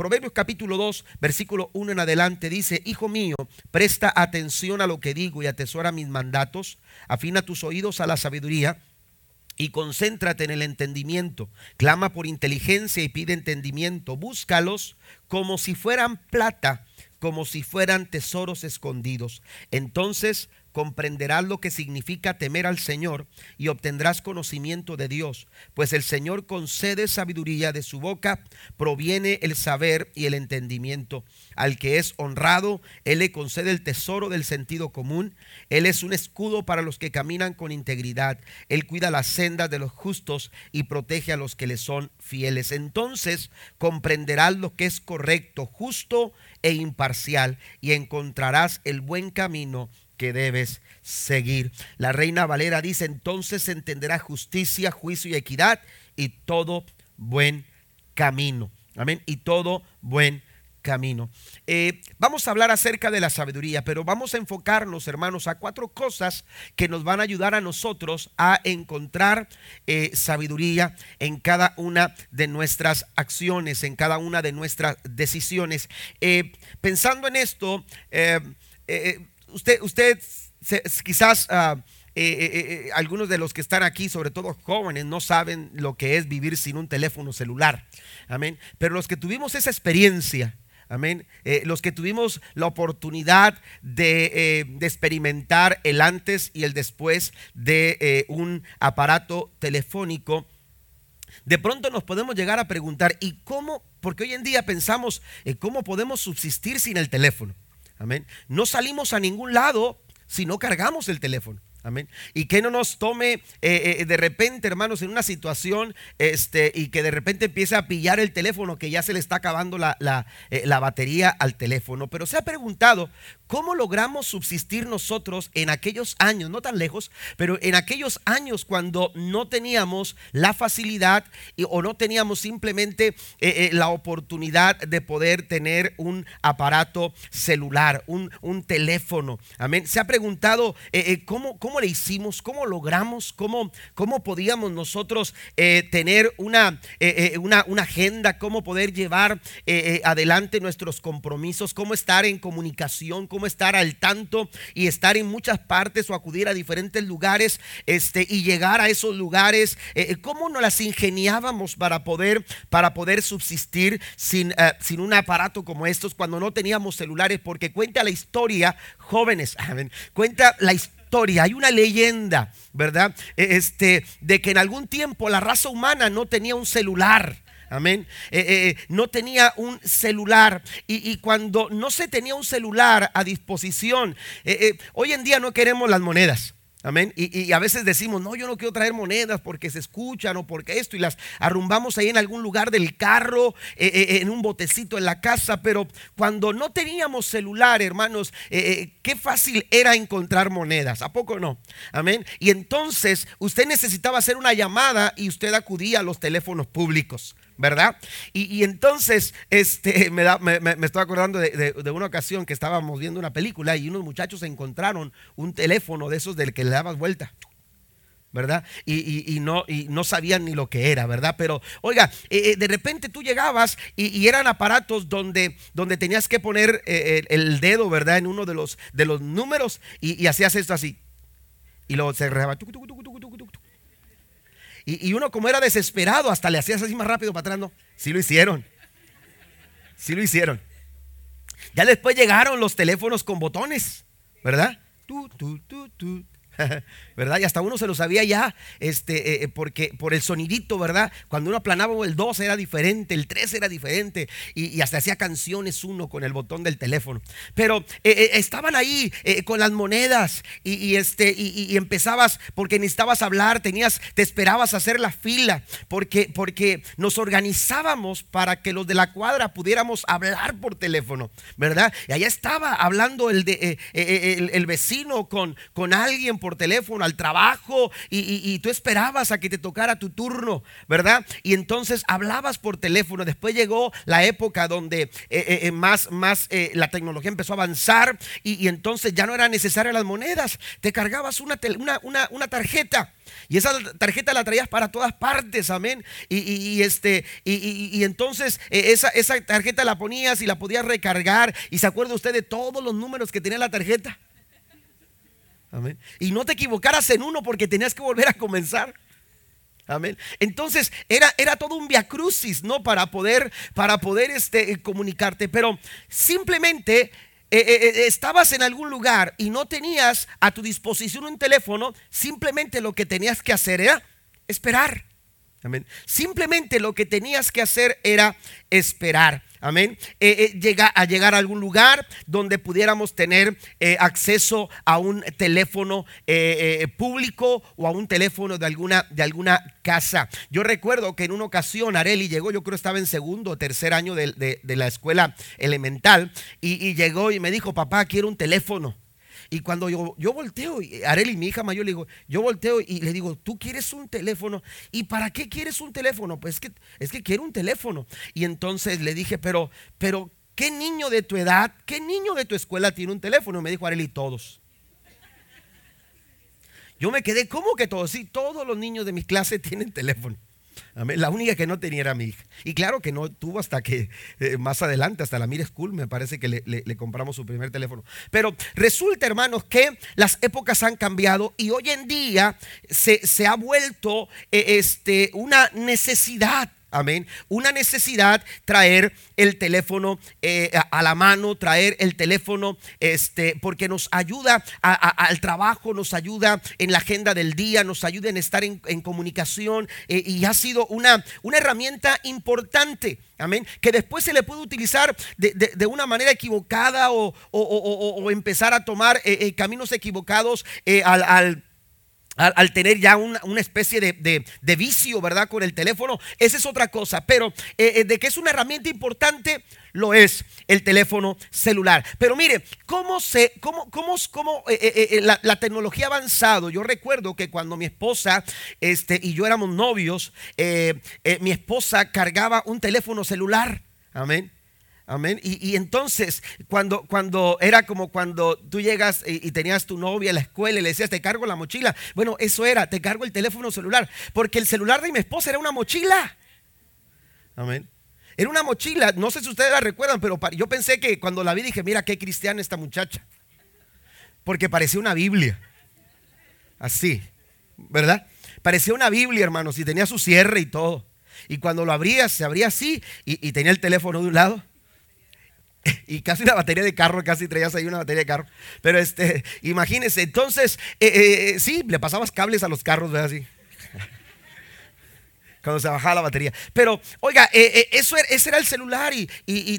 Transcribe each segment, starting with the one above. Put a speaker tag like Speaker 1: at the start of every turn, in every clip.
Speaker 1: Proverbios capítulo 2, versículo 1 en adelante dice, Hijo mío, presta atención a lo que digo y atesora mis mandatos, afina tus oídos a la sabiduría y concéntrate en el entendimiento. Clama por inteligencia y pide entendimiento. Búscalos como si fueran plata, como si fueran tesoros escondidos. Entonces comprenderás lo que significa temer al Señor y obtendrás conocimiento de Dios, pues el Señor concede sabiduría, de su boca proviene el saber y el entendimiento. Al que es honrado, Él le concede el tesoro del sentido común. Él es un escudo para los que caminan con integridad. Él cuida las sendas de los justos y protege a los que le son fieles. Entonces comprenderás lo que es correcto, justo e imparcial y encontrarás el buen camino que debes seguir. La reina Valera dice, entonces entenderá justicia, juicio y equidad y todo buen camino. Amén. Y todo buen camino. Eh, vamos a hablar acerca de la sabiduría, pero vamos a enfocarnos, hermanos, a cuatro cosas que nos van a ayudar a nosotros a encontrar eh, sabiduría en cada una de nuestras acciones, en cada una de nuestras decisiones. Eh, pensando en esto, usted, usted quizás ah, eh, eh, eh, algunos de los que están aquí, sobre todo jóvenes, no saben lo que es vivir sin un teléfono celular. Amén. Pero los que tuvimos esa experiencia, Amén. los que tuvimos la oportunidad de, de, experimentar el antes y el después de un aparato telefónico, de pronto nos podemos llegar a preguntar, ¿y cómo? Porque hoy en día pensamos, ¿cómo podemos subsistir sin el teléfono? Amén. No salimos a ningún lado si no cargamos el teléfono. Amén. Y que no nos tome eh, eh, de repente, hermanos, en una situación este, y que de repente empiece a pillar el teléfono, que ya se le está acabando la, la, eh, batería al teléfono. Pero se ha preguntado, ¿cómo logramos subsistir nosotros en aquellos años, no tan lejos, pero en aquellos años cuando no teníamos la facilidad y, o no teníamos simplemente la oportunidad de poder tener un aparato celular, un, un teléfono? Amén. Se ha preguntado, ¿cómo, ¿cómo ¿Cómo le hicimos? ¿Cómo logramos? ¿Cómo, cómo podíamos nosotros eh, tener una, eh, eh, una, una, agenda? ¿Cómo poder llevar adelante nuestros compromisos? ¿Cómo estar en comunicación? ¿Cómo estar al tanto y estar en muchas partes o acudir a diferentes lugares este, y llegar a esos lugares? ¿Cómo nos las ingeniábamos para poder, para poder subsistir sin, sin un aparato como estos cuando no teníamos celulares? Porque cuenta la historia, jóvenes, cuenta la historia hay una leyenda, ¿verdad? E, este, de que en algún tiempo la raza humana no tenía un celular. Amén. Eh, eh, no tenía un celular. Y, cuando no se tenía un celular a disposición, hoy en día no queremos las monedas. Amén. Y, a veces decimos, no, yo no quiero traer monedas porque se escuchan o porque esto, y las arrumbamos ahí en algún lugar del carro, eh, eh, en un botecito en la casa. Pero cuando no teníamos celular, hermanos, eh, qué fácil era encontrar monedas. ¿A poco no? Amén. Y entonces usted necesitaba hacer una llamada y usted acudía a los teléfonos públicos. ¿Verdad? Y, entonces, este, me, me, estoy acordando de, una ocasión que estábamos viendo una película y unos muchachos encontraron un teléfono de esos del que le dabas vuelta. ¿verdad? Y, no, y no sabían ni lo que era, ¿verdad? Pero, oiga, eh, eh, de repente tú llegabas y, eran aparatos donde, donde tenías que poner eh, el, dedo, ¿verdad? En uno de los, de los números y, hacías esto así. Y luego se cerraba. Y, uno como era desesperado, hasta le hacías así más rápido para atrás, ¿no? Sí lo hicieron. Sí lo hicieron. Ya después llegaron los teléfonos con botones, ¿verdad? ¿verdad? Y hasta uno se lo sabía ya, este, eh, eh, porque por el sonidito, ¿verdad? Cuando uno aplanaba el 2 era diferente, el 3 era diferente, y, hasta hacía canciones uno con el botón del teléfono. Pero eh, estaban ahí con las monedas y, este, y, empezabas, porque necesitabas hablar, tenías, te esperabas hacer la fila, porque, porque nos organizábamos para que los de la cuadra pudiéramos hablar por teléfono, ¿verdad? Y allá estaba hablando el, de, el, vecino con, con alguien por teléfono trabajo y, tú esperabas a que te tocara tu turno, ¿verdad? Y entonces hablabas por teléfono. Después llegó la época donde eh, eh, eh, más, más la tecnología empezó a avanzar y, entonces ya no eran necesarias las monedas. Te cargabas una, una, una tarjeta. Y esa tarjeta la traías para todas partes, amén. Y, este, y, entonces esa, esa tarjeta la ponías y la podías recargar. ¿Y se acuerda usted de todos los números que tenía la tarjeta? Amén. Y no te equivocaras en uno porque tenías que volver a comenzar. Amén. Entonces era, era todo un viacrucis, ¿no? Para poder, para poder este, comunicarte. Pero simplemente eh, eh, eh, estabas en algún lugar y no tenías a tu disposición un teléfono, simplemente lo que tenías que hacer era esperar. Amén. Simplemente lo que tenías que hacer era esperar. Amén. Eh, eh, llega, a llegar a algún lugar donde pudiéramos tener eh, acceso a un teléfono público o a un teléfono de alguna, de alguna casa. Yo recuerdo que en una ocasión Areli llegó, yo creo estaba en segundo o tercer año de, la escuela elemental, y llegó y me dijo, papá, quiero un teléfono. Y cuando yo, yo volteo, Areli, mi hija mayor, le digo, yo volteo y le digo, ¿tú quieres un teléfono? ¿Y para qué quieres un teléfono? Pues es que, es que quiero un teléfono. Y entonces le dije, pero, pero, ¿qué niño de tu edad, qué niño de tu escuela tiene un teléfono? Me dijo Areli, todos. Yo me quedé, ¿cómo que todos? Sí, todos los niños de mi clase tienen teléfono. La única que no tenía era mi hija. Y claro que no tuvo hasta que eh, más adelante, hasta la Mire School, me parece que le, compramos su primer teléfono. Pero resulta, hermanos, que las épocas han cambiado y hoy en día se, se ha vuelto eh, este, una necesidad Amén. Una necesidad traer el teléfono eh, a la mano, traer el teléfono, este, porque nos ayuda al trabajo, nos ayuda en la agenda del día, nos ayuda en estar en, comunicación eh, y ha sido una, una herramienta importante. Amén. Que después se le puede utilizar de, una manera equivocada o, empezar a tomar eh, caminos equivocados al al, tener ya una, especie de, vicio, ¿verdad? Con el teléfono, esa es otra cosa. Pero eh, eh, de que es una herramienta importante, lo es el teléfono celular. Pero mire, ¿cómo se, cómo, cómo, cómo eh, la, tecnología ha avanzado? Yo recuerdo que cuando mi esposa este, y yo éramos novios, mi esposa cargaba un teléfono celular. Amén. Amén. Y, entonces, cuando, cuando era como cuando tú llegas y, tenías tu novia en la escuela y le decías, te cargo la mochila. Bueno, eso era, te cargo el teléfono celular. Porque el celular de mi esposa era una mochila. Amén. Era una mochila, no sé si ustedes la recuerdan, pero yo pensé que cuando la vi dije, mira qué cristiana esta muchacha. Porque parecía una Biblia. Así, ¿verdad? Parecía una Biblia, hermanos, y tenía su cierre y todo. Y cuando lo abrías, se abría así y tenía el teléfono de un lado y casi una batería de carro, casi traías ahí una batería de carro. Pero este, imagínense, entonces, eh, eh, eh, sí, le pasabas cables a los carros, ¿verdad? Así cuando se bajaba la batería. Pero, oiga, eh, eh, eso era, ese era el celular y,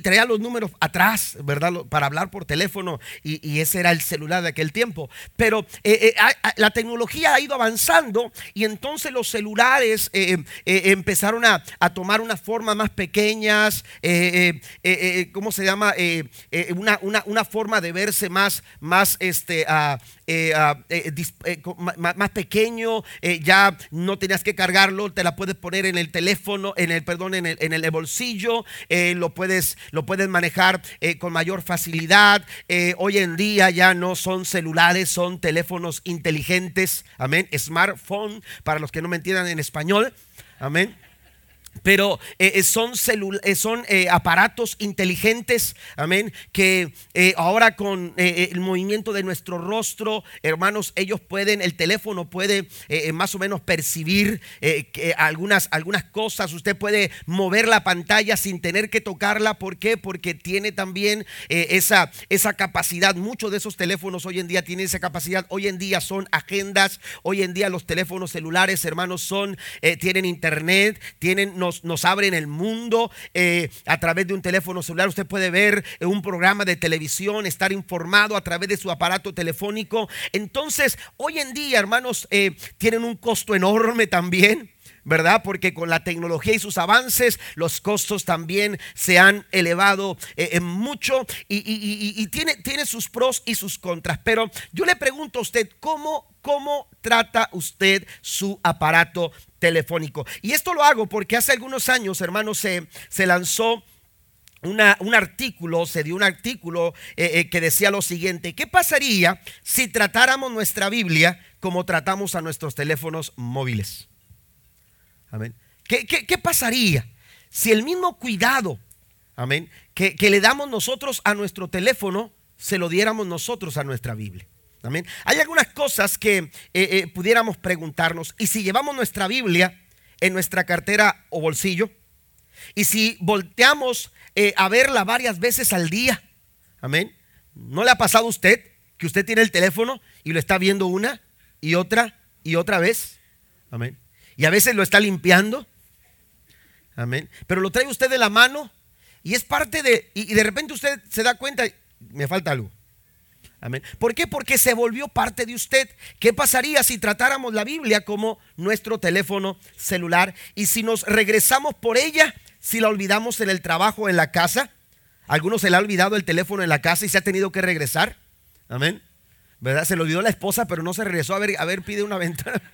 Speaker 1: traía los números atrás, ¿verdad? Para hablar por teléfono y, ese era el celular de aquel tiempo. Pero eh, la tecnología ha ido avanzando y entonces los celulares empezaron a, tomar unas formas más pequeñas, ¿cómo se llama? Una, una, forma de verse más, más este, más pequeño, ya no tenías que cargarlo, te la puedes poner en el teléfono, en el, perdón, en el, en el bolsillo, eh, lo, puedes, lo puedes manejar eh, con mayor facilidad. Eh, hoy en día ya no son celulares, son teléfonos inteligentes, amén, smartphone, para los que no me entiendan en español, amén pero eh, eh, son, eh, son aparatos inteligentes, amén, que ahora con el movimiento de nuestro rostro, hermanos, ellos pueden, el teléfono puede más o menos percibir algunas, algunas cosas, usted puede mover la pantalla sin tener que tocarla, ¿por qué? Porque tiene también esa, esa capacidad, muchos de esos teléfonos hoy en día tienen esa capacidad, hoy en día son agendas, hoy en día los teléfonos celulares, hermanos, son, tienen internet, tienen nos, abren el mundo eh, a través de un teléfono celular. Usted puede ver eh, un programa de televisión, estar informado a través de su aparato telefónico. Entonces, hoy en día, hermanos, eh, tienen un costo enorme también. ¿Verdad? Porque con la tecnología y sus avances, los costos también se han elevado eh, en mucho y, tiene, tiene, sus pros y sus contras. Pero yo le pregunto a usted, ¿cómo, cómo trata usted su aparato telefónico? Y esto lo hago porque hace algunos años, hermanos, se, se lanzó un artículo, se dio un artículo eh, eh, que decía lo siguiente, ¿qué pasaría si tratáramos nuestra Biblia como tratamos a nuestros teléfonos móviles? Amén. ¿Qué, pasaría si el mismo cuidado, amén, que, le damos nosotros a nuestro teléfono, se lo diéramos nosotros a nuestra Biblia? Amén. Hay algunas cosas que eh, pudiéramos preguntarnos, y si llevamos nuestra Biblia en nuestra cartera o bolsillo, y si volteamos eh, a verla varias veces al día. Amén. ¿No le ha pasado a usted que usted tiene el teléfono y lo está viendo una y otra y otra vez? Amén. Y a veces lo está limpiando. Amén. Pero lo trae usted de la mano y es parte de... Y, de repente usted se da cuenta, me falta algo. Amén. ¿Por qué? Porque se volvió parte de usted. ¿Qué pasaría si tratáramos la Biblia como nuestro teléfono celular y si nos regresamos por ella si la olvidamos en el trabajo, en la casa. Algunos se le ha olvidado el teléfono en la casa y se ha tenido que regresar. Amén. ¿Verdad? Se le olvidó la esposa, pero no se regresó. A ver, a ver, pide una ventana.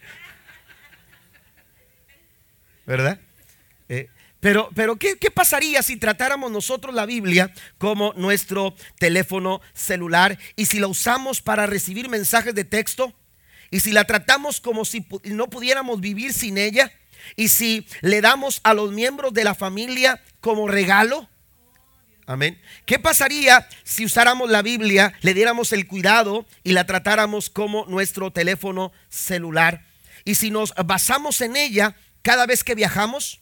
Speaker 1: ¿Verdad? Eh, pero, pero ¿qué, ¿qué, pasaría si tratáramos nosotros la Biblia como nuestro teléfono celular y si la usamos para recibir mensajes de texto y si la tratamos como si no pudiéramos vivir sin ella? Y si le damos a los miembros de la familia como regalo, amén. ¿Qué pasaría si usáramos la Biblia, le diéramos el cuidado y la tratáramos como nuestro teléfono celular? Y si nos basamos en ella cada vez que viajamos,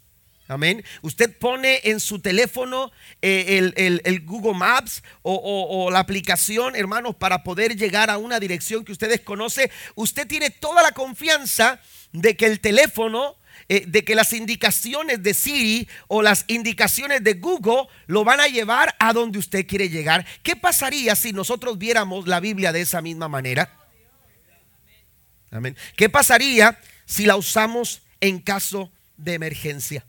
Speaker 1: Amén. Usted pone en su teléfono eh, el, Google Maps o, o, la aplicación, hermanos, para poder llegar a una dirección que usted desconoce. Usted tiene toda la confianza de que el teléfono eh, de que las indicaciones de Siri o las indicaciones de Google lo van a llevar a donde usted quiere llegar. ¿Qué pasaría si nosotros viéramos la Biblia de esa misma manera? Amén. ¿Qué pasaría si la usamos en caso de emergencia?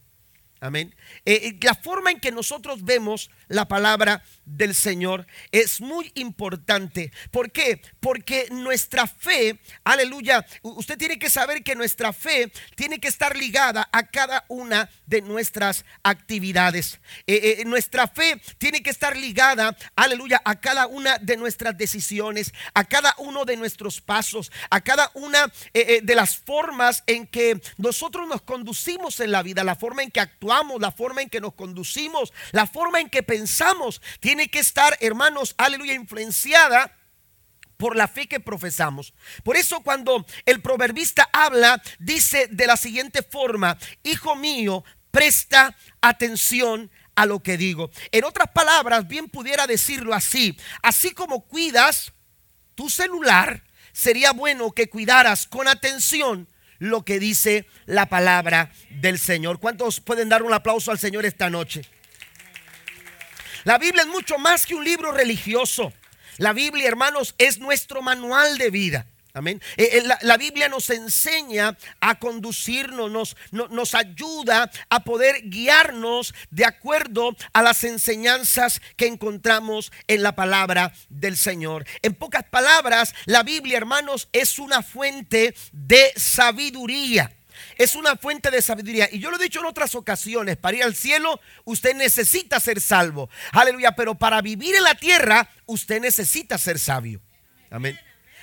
Speaker 1: Amén. Eh, eh, la forma en que nosotros vemos la palabra del Señor es muy importante. ¿Por qué? Porque nuestra fe, aleluya, usted tiene que saber que nuestra fe tiene que estar ligada a cada una de nuestras actividades. Eh, nuestra fe tiene que estar ligada, aleluya, a cada una de nuestras decisiones, a cada uno de nuestros pasos, a cada una de las formas en que nosotros nos conducimos en la vida, la forma en que actuamos, la forma en que nos conducimos, la forma en que pensamos, tiene que estar, hermanos, aleluya, influenciada por la fe que profesamos. Por eso cuando el proverbista habla, dice de la siguiente forma, hijo mío, presta atención a lo que digo. En otras palabras, bien pudiera decirlo así, así como cuidas tu celular, sería bueno que cuidaras con atención lo que dice la palabra del Señor. ¿Cuántos pueden dar un aplauso al Señor esta noche? La Biblia es mucho más que un libro religioso. La Biblia, hermanos, es nuestro manual de vida. Amén. Eh, eh, la, Biblia nos enseña a conducirnos, nos, nos ayuda a poder guiarnos de acuerdo a las enseñanzas que encontramos en la palabra del Señor. En pocas palabras, la Biblia, hermanos, es una fuente de sabiduría es una fuente de sabiduría. Y yo lo he dicho en otras ocasiones, para ir al cielo usted necesita ser salvo. Aleluya, pero para vivir en la tierra usted necesita ser sabio. Amén.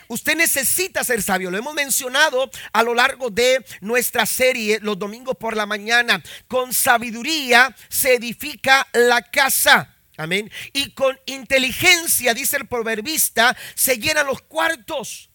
Speaker 1: Usted necesita ser sabio. Lo hemos mencionado a lo largo de nuestra serie los domingos por la mañana. Con sabiduría se edifica la casa. Amén. Y con inteligencia, dice el proverbista, se llenan los cuartos.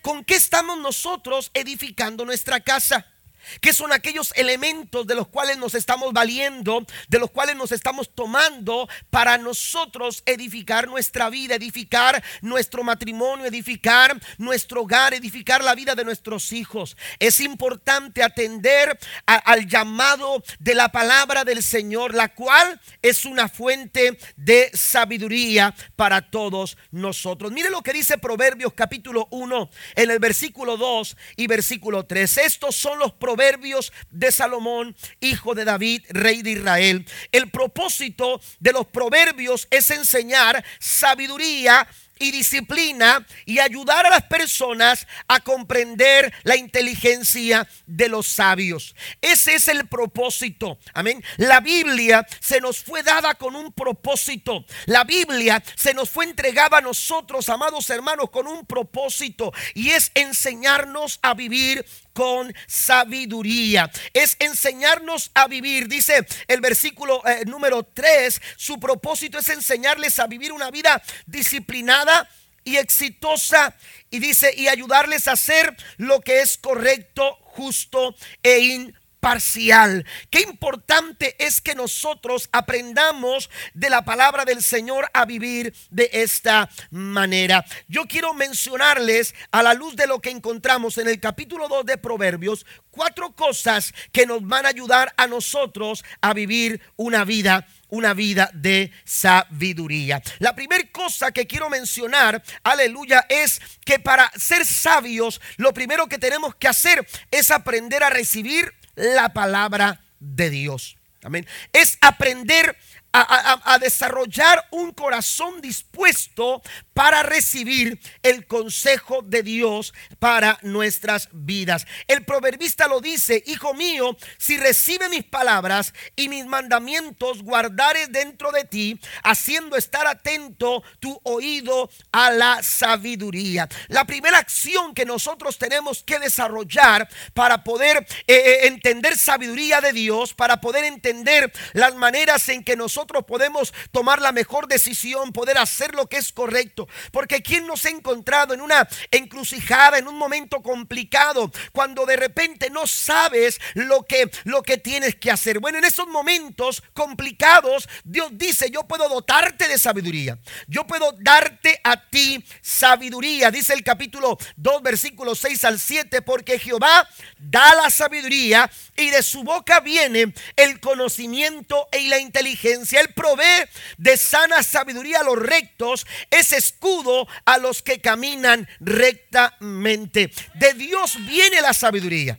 Speaker 1: ¿Con qué estamos nosotros edificando nuestra casa? ¿Qué son aquellos elementos de los cuales nos estamos valiendo, de los cuales nos estamos tomando para nosotros edificar nuestra vida, edificar nuestro matrimonio, edificar nuestro hogar, edificar la vida de nuestros hijos? Es importante atender al llamado de la palabra del Señor, la cual es una fuente de sabiduría para todos nosotros. Mire lo que dice Proverbios capítulo 1 en el versículo 2 y versículo 3. Estos son los proverbios proverbios de Salomón, hijo de David, rey de Israel. El propósito de los proverbios es enseñar sabiduría y disciplina y ayudar a las personas a comprender la inteligencia de los sabios. Ese es el propósito. Amén. La Biblia se nos fue dada con un propósito. La Biblia se nos fue entregada a nosotros, amados hermanos, con un propósito y es enseñarnos a vivir con sabiduría. Es enseñarnos a vivir. Dice el versículo eh, número 3, su propósito es enseñarles a vivir una vida disciplinada y exitosa. Y dice, y ayudarles a hacer lo que es correcto, justo e imparcial parcial. Qué importante es que nosotros aprendamos de la palabra del Señor a vivir de esta manera. Yo quiero mencionarles a la luz de lo que encontramos en el capítulo 2 de Proverbios, cuatro cosas que nos van a ayudar a nosotros a vivir una vida una vida de sabiduría. La primera cosa que quiero mencionar, aleluya, es que para ser sabios, lo primero que tenemos que hacer es aprender a recibir la palabra de Dios. Amén. Es aprender a, desarrollar un corazón dispuesto para recibir el consejo de Dios para nuestras vidas. El proverbista lo dice, hijo mío, si recibe mis palabras y mis mandamientos guardares dentro de ti, haciendo estar atento tu oído a la sabiduría. La primera acción que nosotros tenemos que desarrollar para poder eh, eh, entender sabiduría de Dios, para poder entender las maneras en que nosotros podemos tomar la mejor decisión, poder hacer lo que es correcto. Porque quien nos ha encontrado en una encrucijada, en un momento complicado, cuando de repente no sabes lo que, lo que tienes que hacer. Bueno, en esos momentos complicados, Dios dice, yo puedo dotarte de sabiduría. Yo puedo darte a ti sabiduría. Dice el capítulo 2, versículos 6 al 7, porque Jehová da la sabiduría y de su boca viene el conocimiento y la inteligencia. Él provee de sana sabiduría a los rectos, es escudo a los que caminan rectamente. De Dios viene la sabiduría.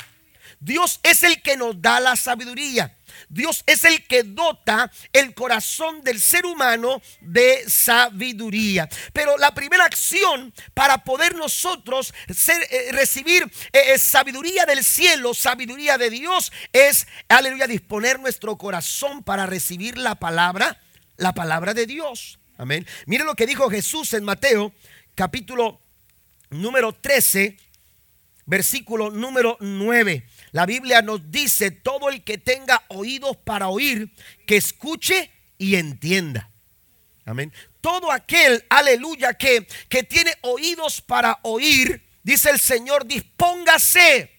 Speaker 1: Dios es el que nos da la sabiduría. Dios es el que dota el corazón del ser humano de sabiduría. Pero la primera acción para poder nosotros eh, recibir eh, eh, sabiduría del cielo, sabiduría de Dios, es, aleluya, disponer nuestro corazón para recibir la palabra, la palabra de Dios. Amén. Mire lo que dijo Jesús en Mateo, capítulo número 13, versículo número 9. La Biblia nos dice, todo el que tenga oídos para oír, que escuche y entienda. Amén. Todo aquel, aleluya, que, que tiene oídos para oír, dice el Señor, dispóngase.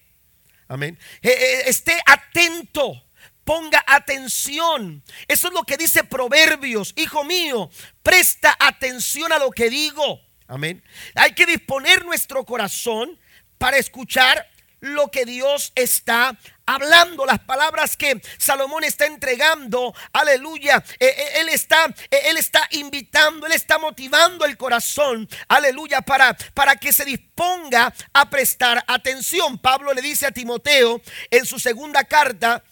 Speaker 1: Amén. Eh, eh, esté atento. Ponga atención. Eso es lo que dice Proverbios. Hijo mío, presta atención a lo que digo. Amén. Hay que disponer nuestro corazón para escuchar lo que Dios está hablando, las palabras que Salomón está entregando, aleluya, eh, eh, él está eh, él está invitando, él está motivando el corazón, aleluya, para para que se disponga a prestar atención. Pablo le dice a Timoteo en su segunda carta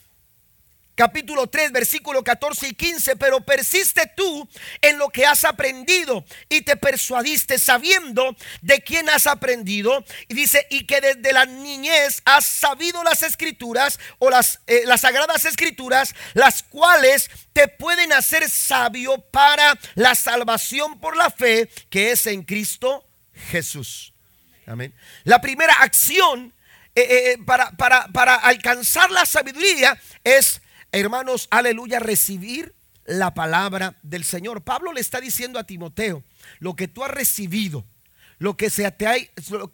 Speaker 1: capítulo 3, versículo 14 y 15, pero persiste tú en lo que has aprendido y te persuadiste sabiendo de quién has aprendido. Y dice, y que desde la niñez has sabido las escrituras o las, eh, las sagradas escrituras, las cuales te pueden hacer sabio para la salvación por la fe que es en Cristo Jesús. Amén. La primera acción eh, eh, para, para, para alcanzar la sabiduría es hermanos, aleluya, recibir la palabra del Señor. Pablo le está diciendo a Timoteo, lo que tú has recibido, lo que se te ha,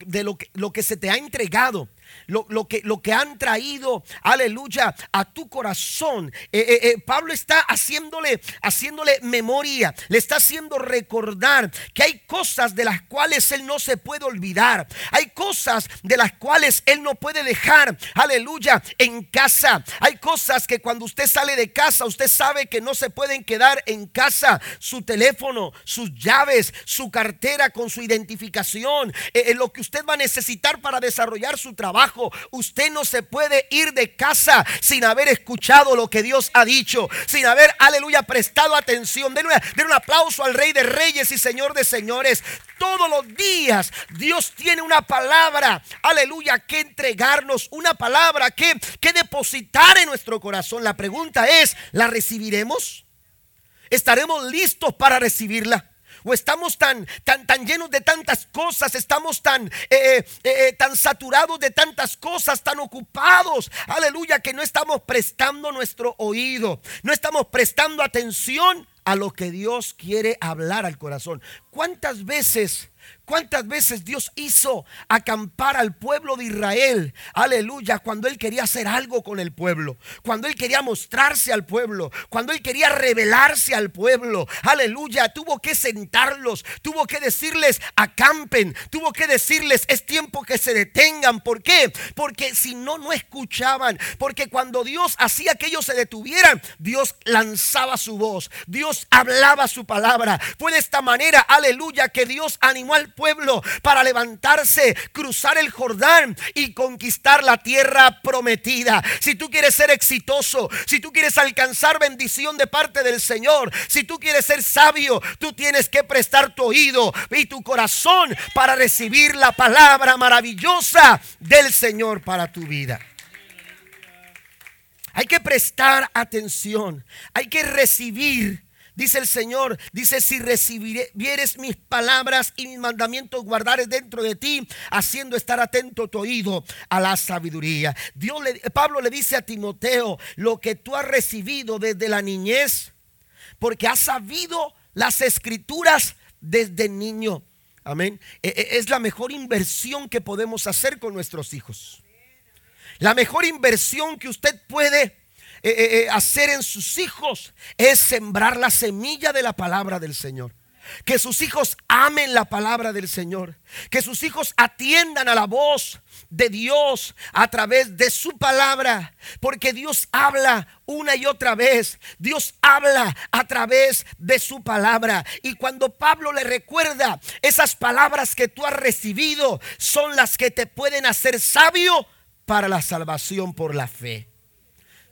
Speaker 1: de lo que, lo que se te ha entregado, lo, que, lo que han traído, aleluya, a tu corazón. Eh, eh, eh, Pablo está haciéndole, haciéndole memoria, le está haciendo recordar que hay cosas de las cuales él no se puede olvidar. Hay cosas de las cuales él no puede dejar, aleluya, en casa. Hay cosas que cuando usted sale de casa, usted sabe que no se pueden quedar en casa. Su teléfono, sus llaves, su cartera con su identificación, lo que usted va a necesitar para desarrollar su trabajo Usted no se puede ir de casa sin haber escuchado lo que Dios ha dicho, sin haber, aleluya, prestado atención. Den, un aplauso al Rey de Reyes y Señor de Señores. Todos los días Dios tiene una palabra, aleluya, que entregarnos, una palabra que, que depositar en nuestro corazón. La pregunta es, ¿la recibiremos? ¿Estaremos listos para recibirla? O estamos tan, tan, tan llenos de tantas cosas, estamos tan, eh, eh, eh, tan saturados de tantas cosas, tan ocupados, aleluya, que no estamos prestando nuestro oído, no estamos prestando atención a lo que Dios quiere hablar al corazón. ¿Cuántas veces ¿Cuántas veces Dios hizo acampar al pueblo de Israel? Aleluya, cuando Él quería hacer algo con el pueblo, cuando Él quería mostrarse al pueblo, cuando Él quería revelarse al pueblo. Aleluya, tuvo que sentarlos, tuvo que decirles acampen, tuvo que decirles es tiempo que se detengan. ¿Por qué? Porque si no, no escuchaban. Porque cuando Dios hacía que ellos se detuvieran, Dios lanzaba su voz, Dios hablaba su palabra. Fue de esta manera, aleluya, que Dios animó al pueblo para levantarse, cruzar el Jordán y conquistar la tierra prometida. Si tú quieres ser exitoso, si tú quieres alcanzar bendición de parte del Señor, si tú quieres ser sabio, tú tienes que prestar tu oído y tu corazón para recibir la palabra maravillosa del Señor para tu vida. Hay que prestar atención, hay que recibir Dice el Señor, dice, si recibieres mis palabras y mis mandamientos, guardares dentro de ti, haciendo estar atento tu oído a la sabiduría. Dios le, Pablo le dice a Timoteo, lo que tú has recibido desde la niñez, porque has sabido las escrituras desde niño. Amén. E, e, es la mejor inversión que podemos hacer con nuestros hijos. La mejor inversión que usted puede eh, eh, hacer en sus hijos es sembrar la semilla de la palabra del Señor. Que sus hijos amen la palabra del Señor. Que sus hijos atiendan a la voz de Dios a través de su palabra. Porque Dios habla una y otra vez. Dios habla a través de su palabra. Y cuando Pablo le recuerda, esas palabras que tú has recibido son las que te pueden hacer sabio para la salvación por la fe.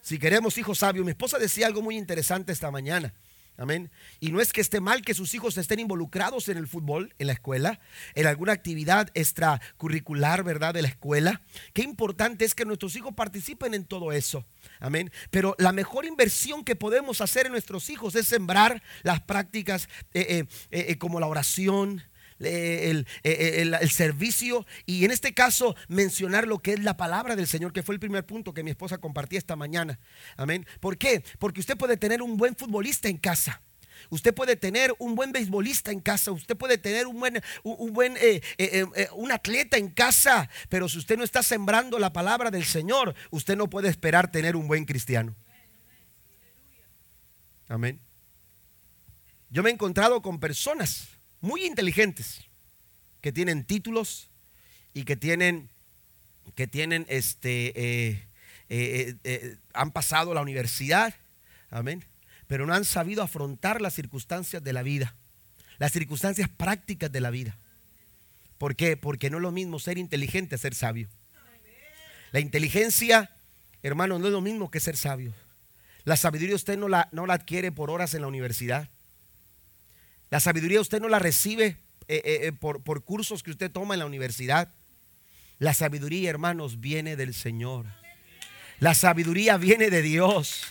Speaker 1: Si queremos hijos sabios, mi esposa decía algo muy interesante esta mañana. Amén. Y no es que esté mal que sus hijos estén involucrados en el fútbol, en la escuela, en alguna actividad extracurricular, ¿verdad? De la escuela. Qué importante es que nuestros hijos participen en todo eso. Amén. Pero la mejor inversión que podemos hacer en nuestros hijos es sembrar las prácticas eh, eh, eh, como la oración, el, el, servicio y en este caso mencionar lo que es la palabra del Señor, que fue el primer punto que mi esposa compartía esta mañana. Amén. ¿Por qué? Porque usted puede tener un buen futbolista en casa. Usted puede tener un buen beisbolista en casa, usted puede tener un buen, un, buen eh, eh, eh, un atleta en casa, pero si usted no está sembrando la palabra del Señor, usted no puede esperar tener un buen cristiano. Amén. Yo me he encontrado con personas muy inteligentes, que tienen títulos y que tienen, que tienen este, eh, eh, eh, han pasado la universidad, amén, pero no han sabido afrontar las circunstancias de la vida, las circunstancias prácticas de la vida. ¿Por qué? Porque no es lo mismo ser inteligente ser sabio. La inteligencia, hermano, no es lo mismo que ser sabio. La sabiduría usted no la, no la adquiere por horas en la universidad. La sabiduría usted no la recibe eh, eh, eh, por, por cursos que usted toma en la universidad. La sabiduría, hermanos, viene del Señor. La sabiduría viene de Dios.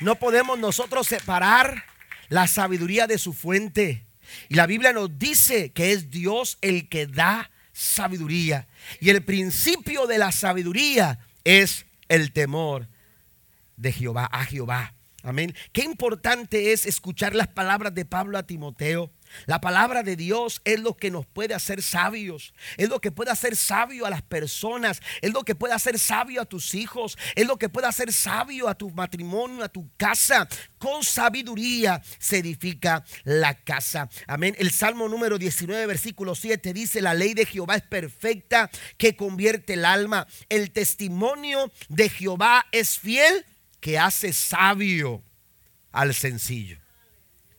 Speaker 1: No podemos nosotros separar la sabiduría de su fuente. Y la Biblia nos dice que es Dios el que da sabiduría. Y el principio de la sabiduría es el temor de Jehová, a Jehová. Amén. Qué importante es escuchar las palabras de Pablo a Timoteo. La palabra de Dios es lo que nos puede hacer sabios, es lo que puede hacer sabio a las personas, es lo que puede hacer sabio a tus hijos, es lo que puede hacer sabio a tu matrimonio, a tu casa. Con sabiduría se edifica la casa. Amén. El Salmo número 19, versículo 7 dice, la ley de Jehová es perfecta que convierte el alma. El testimonio de Jehová es fiel que hace sabio al sencillo.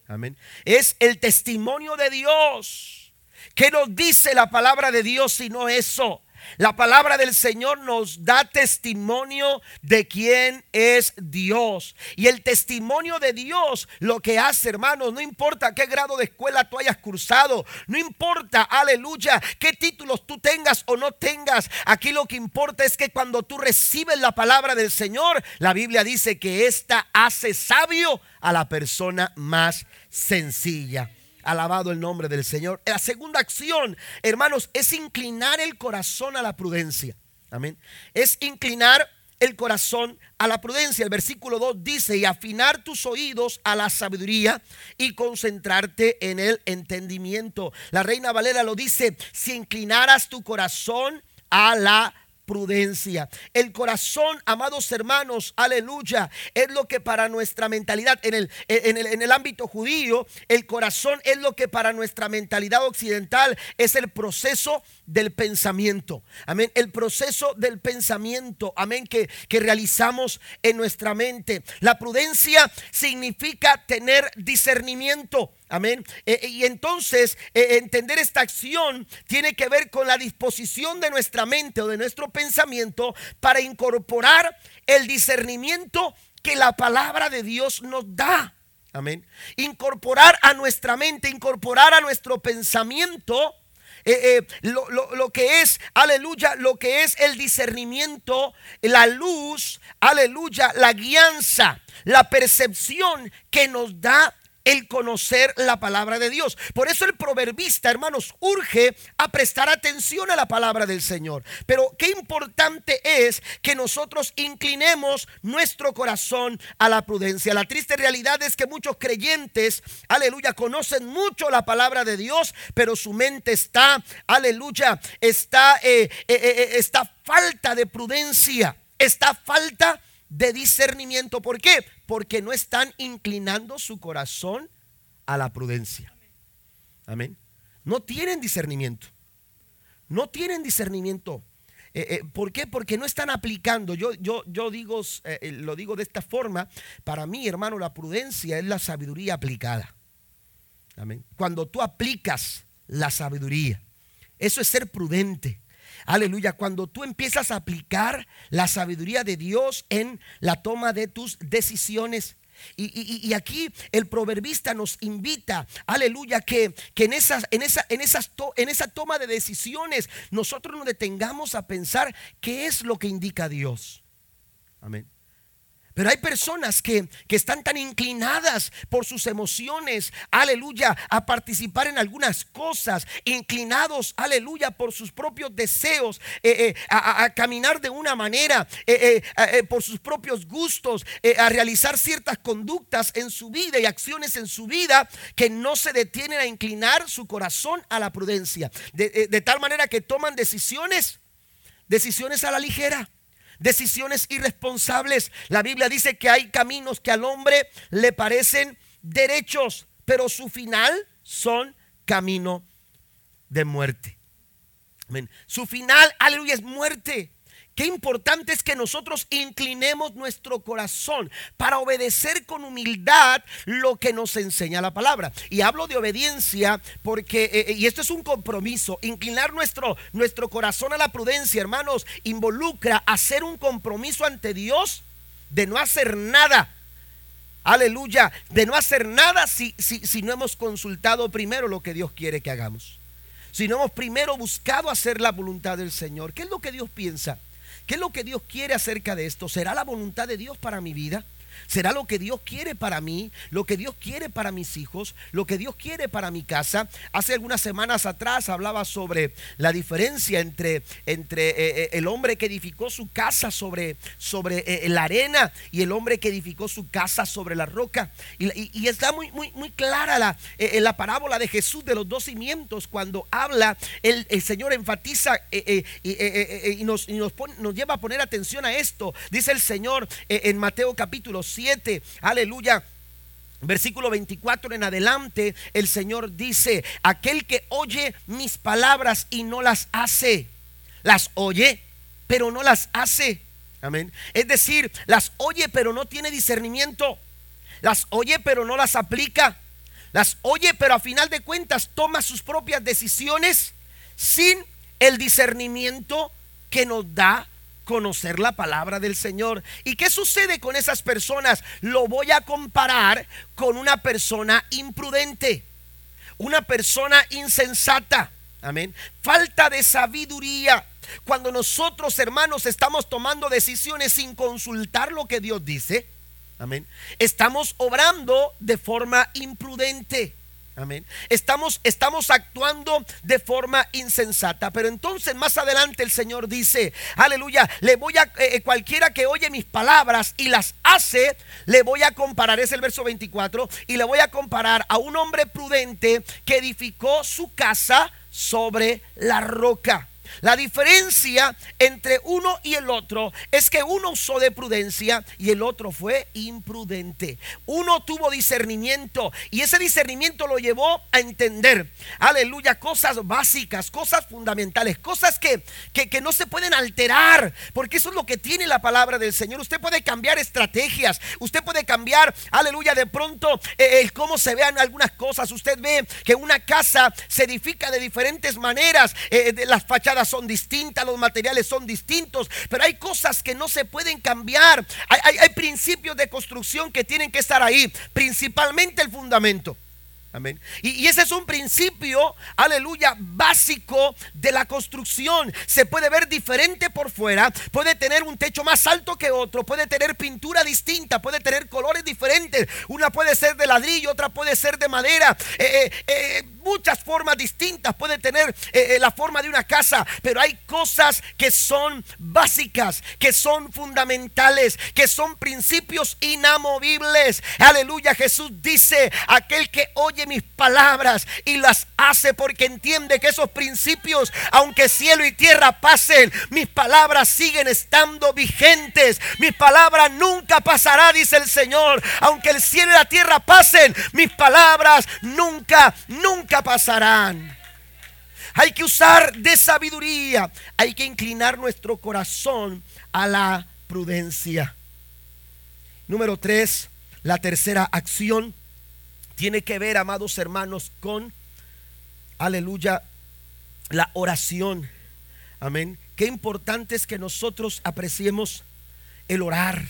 Speaker 1: Amén. Es el testimonio de Dios. ¿Qué nos dice la palabra de Dios si no eso? La palabra del Señor nos da testimonio de quién es Dios. Y el testimonio de Dios lo que hace, hermanos, no importa qué grado de escuela tú hayas cursado, no importa, aleluya, qué títulos tú tengas o no tengas. Aquí lo que importa es que cuando tú recibes la palabra del Señor, la Biblia dice que ésta hace sabio a la persona más sencilla. Alabado el nombre del Señor. La segunda acción, hermanos, es inclinar el corazón a la prudencia. Amén. Es inclinar el corazón a la prudencia. El versículo 2 dice, y afinar tus oídos a la sabiduría y concentrarte en el entendimiento. La reina Valera lo dice, si inclinaras tu corazón a la prudencia. El corazón, amados hermanos, aleluya, es lo que para nuestra mentalidad, en el, en el, en el ámbito judío, el corazón es lo que para nuestra mentalidad occidental es el proceso del pensamiento. Amén. El proceso del pensamiento. Amén. Que, que realizamos en nuestra mente. La prudencia significa tener discernimiento. Amén. Eh, eh, y entonces eh, entender esta acción tiene que ver con la disposición de nuestra mente o de nuestro pensamiento para incorporar el discernimiento que la palabra de Dios nos da. Amén. Incorporar a nuestra mente, incorporar a nuestro pensamiento. Lo, lo, que es, aleluya, lo que es el discernimiento, la luz, aleluya, la guianza, la percepción que nos da el conocer la palabra de Dios. Por eso el proverbista, hermanos, urge a prestar atención a la palabra del Señor. Pero qué importante es que nosotros inclinemos nuestro corazón a la prudencia. La triste realidad es que muchos creyentes, aleluya, conocen mucho la palabra de Dios, pero su mente está, aleluya, está, eh, eh, eh, está falta de prudencia, está falta de discernimiento. ¿Por qué? Porque no están inclinando su corazón a la prudencia. Amén. No tienen discernimiento. No tienen discernimiento. Eh, eh, ¿Por qué? Porque no están aplicando. Yo, yo, yo digo, eh, lo digo de esta forma. Para mí, hermano, la prudencia es la sabiduría aplicada. Amén. Cuando tú aplicas la sabiduría, eso es ser prudente. Aleluya, cuando tú empiezas a aplicar la sabiduría de Dios en la toma de tus decisiones. Y, aquí el proverbista nos invita, aleluya, que, que en, esas, en, esa, en, esas en esa toma de decisiones nosotros nos detengamos a pensar qué es lo que indica Dios. Amén. Pero hay personas que, están tan inclinadas por sus emociones, aleluya, a participar en algunas cosas, inclinados, aleluya, por sus propios deseos, eh, eh, a, caminar de una manera, eh, por sus propios gustos, a realizar ciertas conductas en su vida y acciones en su vida que no se detienen a inclinar su corazón a la prudencia. de tal manera que toman decisiones, decisiones a la ligera decisiones irresponsables. La Biblia dice que hay caminos que al hombre le parecen derechos, pero su final son camino de muerte. Su final, aleluya, es muerte. Qué importante es que nosotros inclinemos nuestro corazón para obedecer con humildad lo que nos enseña la palabra. Y hablo de obediencia porque, eh, eh, y esto es un compromiso, inclinar nuestro, nuestro corazón a la prudencia, hermanos, involucra hacer un compromiso ante Dios de no hacer nada. Aleluya, de no hacer nada si, si, si no hemos consultado primero lo que Dios quiere que hagamos. Si no hemos primero buscado hacer la voluntad del Señor. ¿Qué es lo que Dios piensa? ¿Qué es lo que Dios quiere acerca de esto? ¿Será la voluntad de Dios para mi vida? Será lo que Dios quiere para mí, lo que Dios quiere para mis hijos, lo que Dios quiere para mi casa. Hace algunas semanas atrás hablaba sobre la diferencia entre, entre eh, eh, el hombre que edificó su casa sobre, sobre eh, la arena y el hombre que edificó su casa sobre la roca. Y, está muy, muy, muy clara la, la parábola de Jesús de los dos cimientos cuando habla, el, Señor enfatiza y, nos, nos, nos lleva a poner atención a esto. Dice el Señor en Mateo capítulo 7. Aleluya. Versículo 24 en adelante, el Señor dice, aquel que oye mis palabras y no las hace, las oye, pero no las hace. Amén. Es decir, las oye, pero no tiene discernimiento. Las oye, pero no las aplica. Las oye, pero a final de cuentas toma sus propias decisiones sin el discernimiento que nos da conocer la palabra del Señor. ¿Y qué sucede con esas personas? Lo voy a comparar con una persona imprudente, una persona insensata. Amén. Falta de sabiduría. Cuando nosotros, hermanos, estamos tomando decisiones sin consultar lo que Dios dice, amén, estamos obrando de forma imprudente. Amén. Estamos, estamos actuando de forma insensata. Pero entonces más adelante el Señor dice, aleluya, le voy a, eh, eh, cualquiera que oye mis palabras y las hace, le voy a comparar, es el verso 24, y le voy a comparar a un hombre prudente que edificó su casa sobre la roca. La diferencia entre uno y el otro es que uno usó de prudencia y el otro fue imprudente. Uno tuvo discernimiento y ese discernimiento lo llevó a entender, aleluya, cosas básicas, cosas fundamentales, cosas que, que, no se pueden alterar, porque eso es lo que tiene la palabra del Señor. Usted puede cambiar estrategias, usted puede cambiar, aleluya, de pronto eh, cómo se vean algunas cosas. Usted ve que una casa se edifica de diferentes maneras, eh, de las fachadas son distintas, los materiales son distintos, pero hay cosas que no se pueden cambiar. Hay, hay principios de construcción que tienen que estar ahí, principalmente el fundamento. Amén. Y, ese es un principio, aleluya, básico de la construcción. Se puede ver diferente por fuera, puede tener un techo más alto que otro, puede tener pintura distinta, puede tener colores diferentes. Una puede ser de ladrillo, otra puede ser de madera. Eh, eh, eh, muchas formas distintas, puede tener la forma de una casa, pero hay cosas que son básicas, que son fundamentales, que son principios inamovibles. Aleluya, Jesús dice, aquel que oye mis palabras y las hace porque entiende que esos principios, aunque cielo y tierra pasen, mis palabras siguen estando vigentes. Mis palabras nunca pasará, dice el Señor. Aunque el cielo y la tierra pasen, mis palabras nunca, nunca pasarán. Hay que usar de sabiduría. Hay que inclinar nuestro corazón a la prudencia. Número tres, la tercera acción tiene que ver, amados hermanos, con, aleluya, la oración. Amén. Qué importante es que nosotros apreciemos el orar.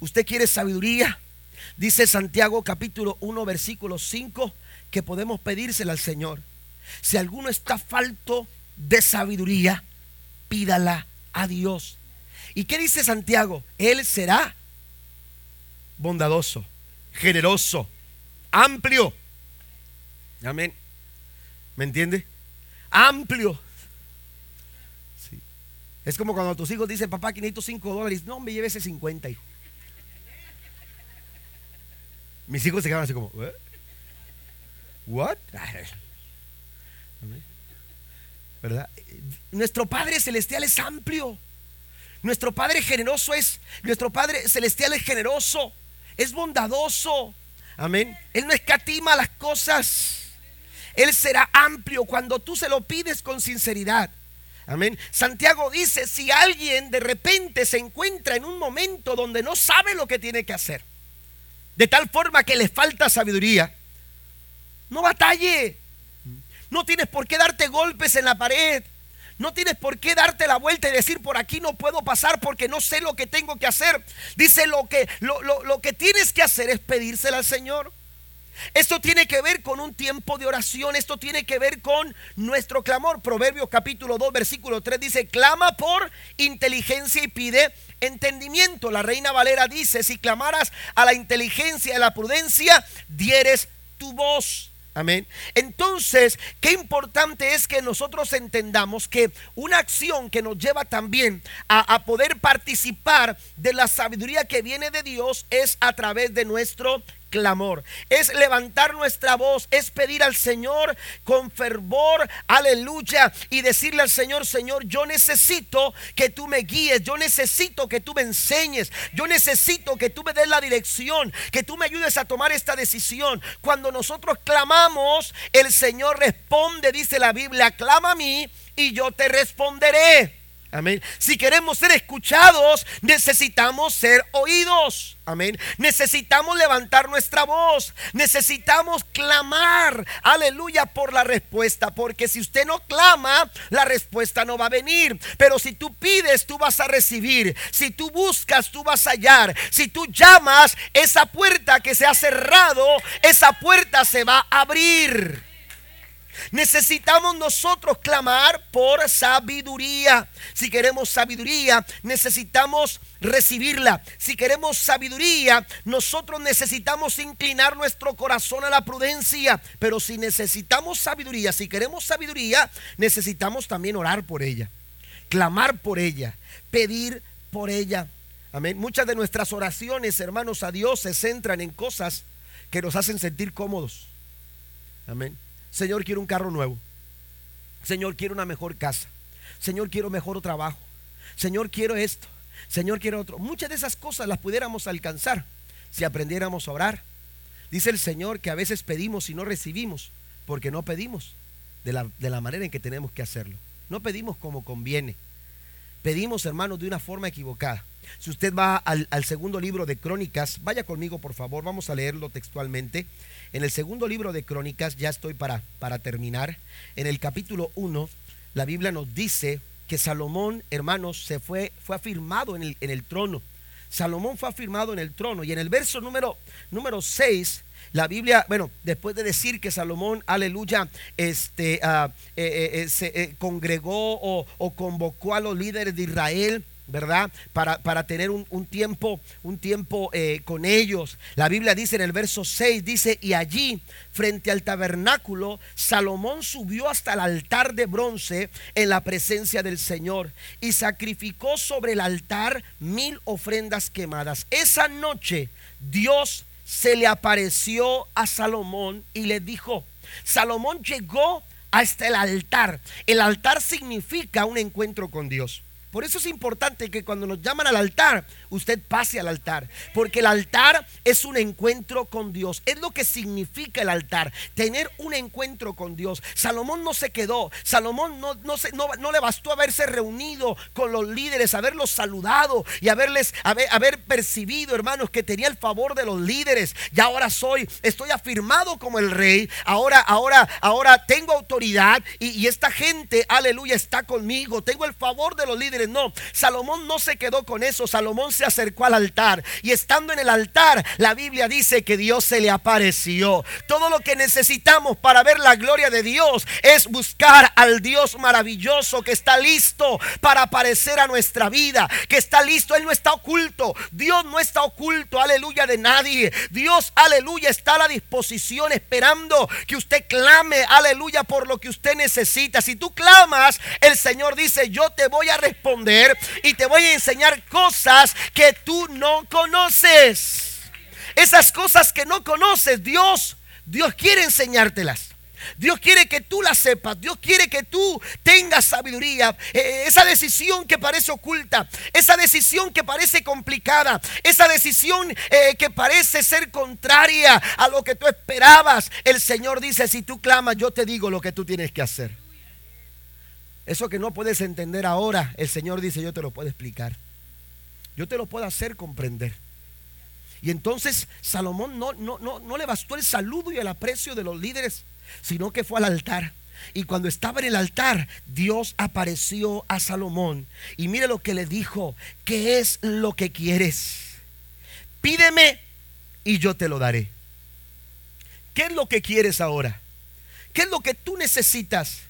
Speaker 1: ¿Usted quiere sabiduría? Dice Santiago capítulo 1 versículo 5 que podemos pedírsela al Señor. Si alguno está falto de sabiduría, pídala a Dios. ¿Y qué dice Santiago? Él será bondadoso, generoso, amplio. Amén. ¿Me entiende? Amplio. Sí. Es como cuando tus hijos dicen, papá, que necesito 5 dólares. No, me lleve ese 50. Mis hijos se quedan así como, ¿Eh? ¿what? ¿Verdad? Nuestro Padre Celestial es amplio. Nuestro Padre generoso es, nuestro Padre Celestial es generoso, es bondadoso. Amén. Él no escatima las cosas. Él será amplio cuando tú se lo pides con sinceridad. Amén. Santiago dice, si alguien de repente se encuentra en un momento donde no sabe lo que tiene que hacer, de tal forma que le falta sabiduría, no batalle. No tienes por qué darte golpes en la pared. No tienes por qué darte la vuelta y decir por aquí no puedo pasar porque no sé lo que tengo que hacer. Dice lo que, lo, lo, que tienes que hacer es pedírsela al Señor. Esto tiene que ver con un tiempo de oración, esto tiene que ver con nuestro clamor. Proverbios capítulo 2, versículo 3 dice, clama por inteligencia y pide entendimiento. La reina Valera dice, si clamaras a la inteligencia y a la prudencia, dieres tu voz. Amén. Entonces, qué importante es que nosotros entendamos que una acción que nos lleva también a, poder participar de la sabiduría que viene de Dios es a través de nuestro clamor, es levantar nuestra voz, es pedir al Señor con fervor, aleluya, y decirle al Señor, Señor, yo necesito que tú me guíes, yo necesito que tú me enseñes, yo necesito que tú me des la dirección, que tú me ayudes a tomar esta decisión. Cuando nosotros clamamos, el Señor responde, dice la Biblia, clama a mí y yo te responderé. Amén. Si queremos ser escuchados, necesitamos ser oídos. Amén. Necesitamos levantar nuestra voz. Necesitamos clamar. Aleluya por la respuesta. Porque si usted no clama, la respuesta no va a venir. Pero si tú pides, tú vas a recibir. Si tú buscas, tú vas a hallar. Si tú llamas, esa puerta que se ha cerrado, esa puerta se va a abrir. Necesitamos nosotros clamar por sabiduría. Si queremos sabiduría, necesitamos recibirla. Si queremos sabiduría, nosotros necesitamos inclinar nuestro corazón a la prudencia. Pero si necesitamos sabiduría, si queremos sabiduría, necesitamos también orar por ella, clamar por ella, pedir por ella. Amén. Muchas de nuestras oraciones, hermanos, a Dios se centran en cosas que nos hacen sentir cómodos. Amén. Señor, quiero un carro nuevo. Señor, quiero una mejor casa. Señor, quiero mejor trabajo. Señor, quiero esto. Señor, quiero otro. Muchas de esas cosas las pudiéramos alcanzar si aprendiéramos a orar. Dice el Señor que a veces pedimos y no recibimos porque no pedimos de la, de la manera en que tenemos que hacerlo. No pedimos como conviene. Pedimos, hermanos, de una forma equivocada. Si usted va al, al, segundo libro de Crónicas, vaya conmigo, por favor, vamos a leerlo textualmente. En el segundo libro de Crónicas, ya estoy para, para terminar, en el capítulo 1, la Biblia nos dice que Salomón, hermanos, se fue, fue afirmado en el, en el trono. Salomón fue afirmado en el trono. Y en el verso número, número 6, la Biblia, bueno, después de decir que Salomón, aleluya, este, uh, eh, eh, se eh, congregó o, o convocó a los líderes de Israel ¿verdad? Para, para tener un, un, tiempo, un tiempo eh, con ellos. La Biblia dice en el verso 6, dice, y allí, frente al tabernáculo, Salomón subió hasta el altar de bronce en la presencia del Señor y sacrificó sobre el altar mil ofrendas quemadas. Esa noche Dios se le apareció a Salomón y le dijo, Salomón llegó hasta el altar. El altar significa un encuentro con Dios. Por eso es importante que cuando nos llaman al altar, usted pase al altar. Porque el altar es un encuentro con Dios. Es lo que significa el altar. Tener un encuentro con Dios. Salomón no se quedó. Salomón no, no, se, no, no le bastó haberse reunido con los líderes, haberlos saludado y haberles, haber, haber percibido, hermanos, que tenía el favor de los líderes. Y ahora soy, estoy afirmado como el rey. Ahora, ahora, ahora tengo autoridad. Y, y esta gente, aleluya, está conmigo. Tengo el favor de los líderes. No, Salomón no se quedó con eso. Salomón se acercó al altar y estando en el altar, la Biblia dice que Dios se le apareció. Todo lo que necesitamos para ver la gloria de Dios es buscar al Dios maravilloso que está listo para aparecer a nuestra vida, que está listo. Él no está oculto. Dios no está oculto, aleluya, de nadie. Dios, aleluya, está a la disposición esperando que usted clame, aleluya, por lo que usted necesita. Si tú clamas, el Señor dice, yo te voy a responder y te voy a enseñar cosas que tú no conoces. Esas cosas que no conoces, Dios, Dios quiere enseñártelas. Dios quiere que tú la sepas. Dios quiere que tú tengas sabiduría. Eh, esa decisión que parece oculta. Esa decisión que parece complicada. Esa decisión eh, que parece ser contraria a lo que tú esperabas. El Señor dice, si tú clamas, yo te digo lo que tú tienes que hacer. Eso que no puedes entender ahora, el Señor dice, yo te lo puedo explicar. Yo te lo puedo hacer comprender. Y entonces Salomón no, no, no, no le bastó el saludo y el aprecio de los líderes, sino que fue al altar. Y cuando estaba en el altar, Dios apareció a Salomón. Y mire lo que le dijo, ¿qué es lo que quieres? Pídeme y yo te lo daré. ¿Qué es lo que quieres ahora? ¿Qué es lo que tú necesitas?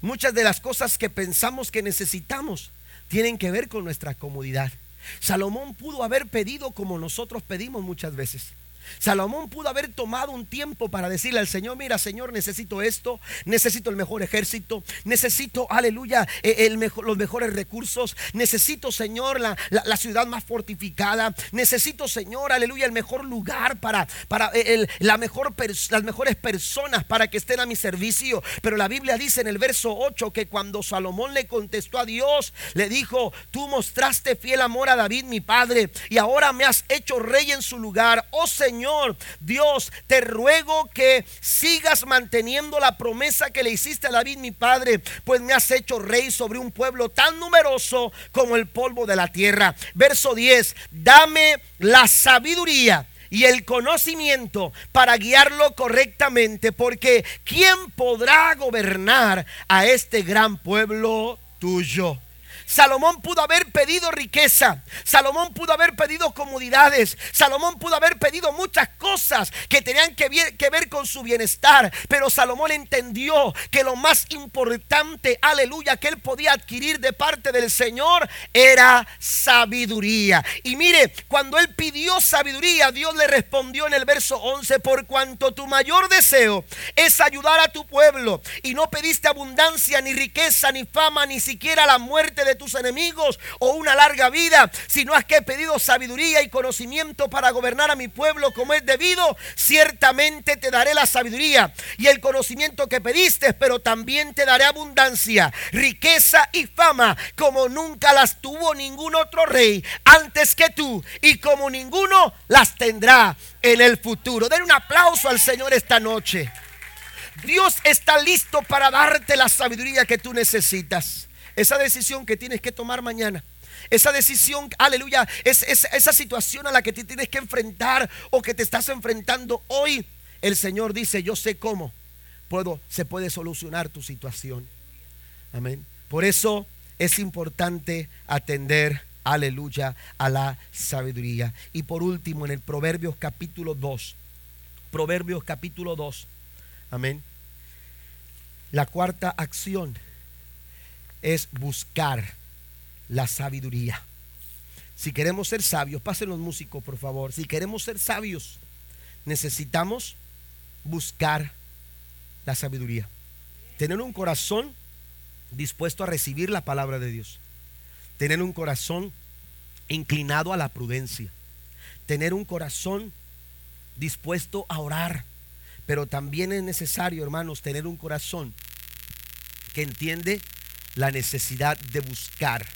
Speaker 1: Muchas de las cosas que pensamos que necesitamos tienen que ver con nuestra comodidad. Salomón pudo haber pedido como nosotros pedimos muchas veces. Salomón pudo haber tomado un tiempo para decirle al Señor, mira Señor, necesito esto, necesito el mejor ejército, necesito, aleluya, e, los mejores recursos, necesito Señor la, ciudad más fortificada, necesito Señor, aleluya, el mejor lugar para, para e, la mejor, las mejores personas para que estén a mi servicio. Pero la Biblia dice en el verso 8 que cuando Salomón le contestó a Dios, le dijo, tú mostraste fiel amor a David mi padre y ahora me has hecho rey en su lugar, oh Señor Señor, Dios, te ruego que sigas manteniendo la promesa que le hiciste a David, mi padre, pues me has hecho rey sobre un pueblo tan numeroso como el polvo de la tierra. Verso 10, dame la sabiduría y el conocimiento para guiarlo correctamente, porque ¿quién podrá gobernar a este gran pueblo tuyo? Salomón pudo haber pedido riqueza. Salomón pudo haber pedido comodidades. Salomón pudo haber pedido muchas cosas que tenían que ver, con su bienestar. Pero Salomón entendió que lo más importante, aleluya, que él podía adquirir de parte del Señor era sabiduría. Y mire, cuando él pidió sabiduría, Dios le respondió en el verso 11, por cuanto tu mayor deseo es ayudar a tu pueblo y no pediste abundancia, ni riqueza, ni fama, ni siquiera la muerte de tus enemigos o una larga vida, sino has que he pedido sabiduría y conocimiento para gobernar a mi pueblo como es debido, ciertamente te daré la sabiduría y el conocimiento que pediste, pero también te daré abundancia, riqueza y fama como nunca las tuvo ningún otro rey antes que tú y como ninguno las tendrá en el futuro. Den un aplauso al Señor esta noche. Dios está listo para darte la sabiduría que tú necesitas. Esa decisión que tienes que tomar mañana. Esa decisión, aleluya, es, esa situación a la que te tienes que enfrentar o que te estás enfrentando hoy. El Señor dice, yo sé cómo puedo, se puede solucionar tu situación. Amén. Por eso es importante atender, aleluya, a la sabiduría. Y por último, en el Proverbios capítulo 2, Proverbios capítulo 2, amén. La cuarta acción es buscar la sabiduría. Si queremos ser sabios, pasen los músicos, por favor. Si queremos ser sabios, necesitamos buscar la sabiduría. Tener un corazón dispuesto a recibir la palabra de Dios. Tener un corazón inclinado a la prudencia. Tener un corazón dispuesto a orar. Pero también es necesario, hermanos, tener un corazón que entiende la necesidad de buscar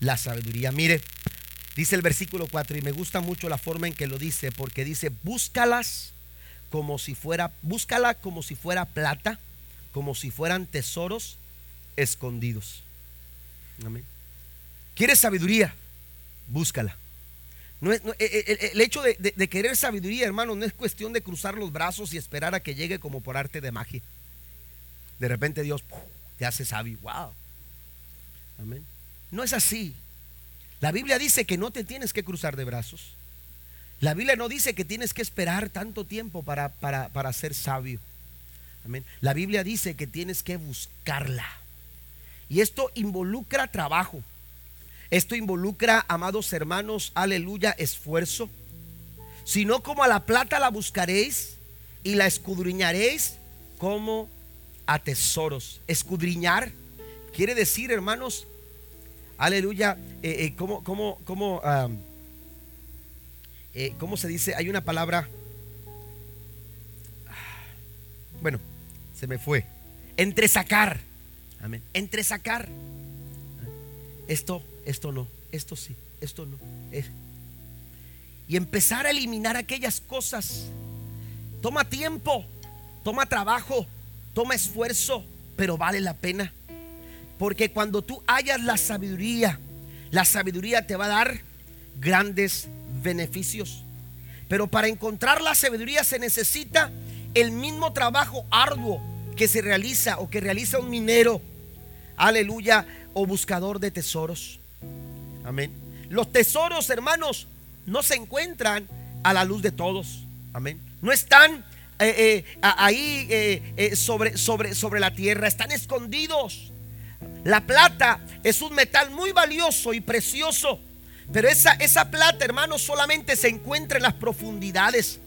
Speaker 1: la sabiduría. Mire, dice el versículo 4 y me gusta mucho la forma en que lo dice porque dice, búscalas como si fuera, búscala como si fuera plata, como si fueran tesoros escondidos. Amén. ¿Quieres sabiduría? Búscala. No es, e, e, el, hecho de, de, querer sabiduría, hermano, no es cuestión de cruzar los brazos y esperar a que llegue como por arte de magia. De repente Dios te hace sabio. Wow. Amén. No es así. La Biblia dice que no te tienes que cruzar de brazos. La Biblia no dice que tienes que esperar tanto tiempo para, para, para ser sabio. Amén. La Biblia dice que tienes que buscarla. Y esto involucra trabajo. Esto involucra, amados hermanos, aleluya, esfuerzo. Si no como a la plata la buscaréis y la escudriñaréis como a tesoros. Escudriñar quiere decir, hermanos, aleluya, eh, eh, ¿cómo, cómo, cómo, eh, ¿cómo se dice? Hay una palabra, bueno, se me fue. Entresacar. Amén. Entresacar. Esto, esto no, esto sí, esto no. Y empezar a eliminar aquellas cosas. Toma tiempo, toma trabajo, toma esfuerzo, pero vale la pena. Porque cuando tú hayas la sabiduría, la sabiduría te va a dar grandes beneficios. Pero para encontrar la sabiduría se necesita el mismo trabajo arduo que se realiza o que realiza un minero, aleluya, o buscador de tesoros. Amén. Los tesoros, hermanos, no se encuentran a la luz de todos. Amén. No están eh, eh, ahí eh, sobre, sobre, sobre la tierra, están escondidos. La plata es un metal muy valioso y precioso, pero esa, esa plata, hermanos, solamente se encuentra en las profundidades,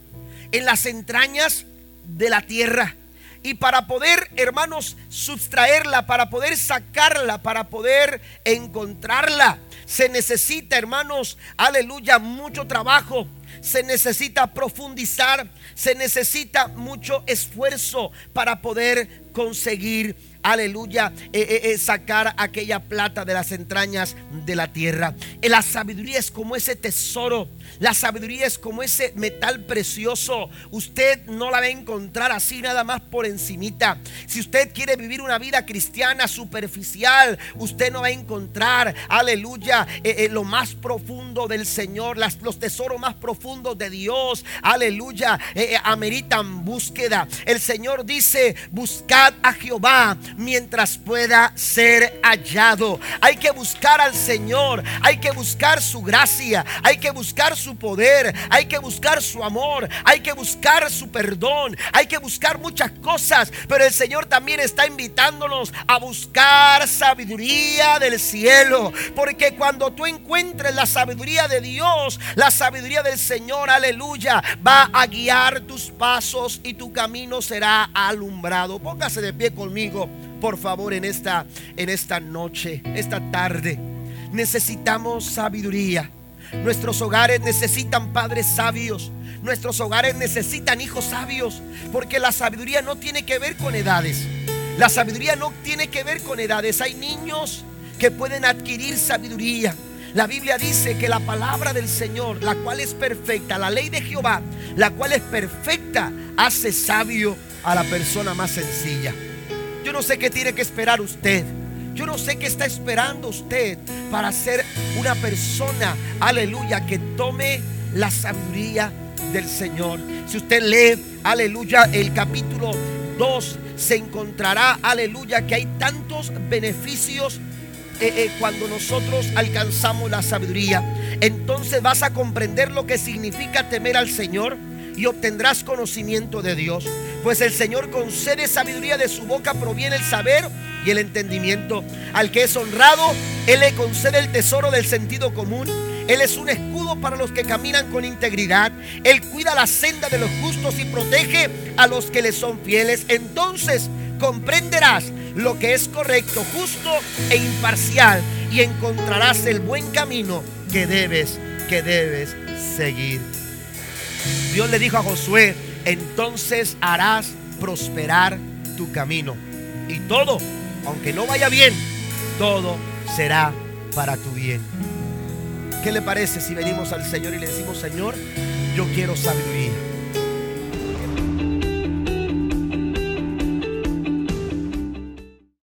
Speaker 1: en las entrañas de la tierra. Y para poder, hermanos, sustraerla, para poder sacarla, para poder encontrarla, se necesita, hermanos, aleluya, mucho trabajo. Se necesita profundizar, se necesita mucho esfuerzo para poder conseguir aleluya, eh, eh, eh, sacar aquella plata de las entrañas de la tierra. La sabiduría es como ese tesoro. La sabiduría es como ese metal precioso. Usted no la va a encontrar así nada más por encimita. Si usted quiere vivir una vida cristiana superficial, usted no va a encontrar, aleluya, lo más profundo del Señor, los tesoros más profundos de Dios, aleluya, ameritan búsqueda. El Señor dice, buscad a Jehová mientras pueda ser hallado. Hay que buscar al Señor, hay que buscar su gracia, hay que buscar su poder, hay que buscar su amor, hay que buscar su perdón, hay que buscar muchas cosas, pero el Señor también está invitándonos a buscar sabiduría del cielo, porque cuando tú encuentres la sabiduría de Dios, la sabiduría del Señor, aleluya, va a guiar tus pasos y tu camino será alumbrado. Póngase de pie conmigo por favor, en esta, en esta noche, esta tarde. Necesitamos sabiduría. Nuestros hogares necesitan padres sabios. Nuestros hogares necesitan hijos sabios. Porque la sabiduría no tiene que ver con edades. La sabiduría no tiene que ver con edades. Hay niños que pueden adquirir sabiduría. La Biblia dice que la palabra del Señor, la cual es perfecta, la ley de Jehová, la cual es perfecta, hace sabio a la persona más sencilla. Yo no sé qué tiene que esperar usted. Yo no sé qué está esperando usted para ser una persona, aleluya, que tome la sabiduría del Señor. Si usted lee, aleluya, el capítulo 2, se encontrará, aleluya, que hay tantos beneficios eh, eh, cuando nosotros alcanzamos la sabiduría. Entonces vas a comprender lo que significa temer al Señor y obtendrás conocimiento de Dios. Pues el Señor concede sabiduría de su boca, proviene el saber y el entendimiento. Al que es honrado, Él le concede el tesoro del sentido común. Él es un escudo para los que caminan con integridad. Él cuida la senda de los justos y protege a los que le son fieles. Entonces comprenderás lo que es correcto, justo e imparcial y encontrarás el buen camino que debes, que debes seguir. Dios le dijo a Josué, entonces harás prosperar tu camino. Y todo, aunque no vaya bien, todo será para tu bien. ¿Qué le parece si venimos al Señor y le decimos, Señor, yo quiero sabiduría?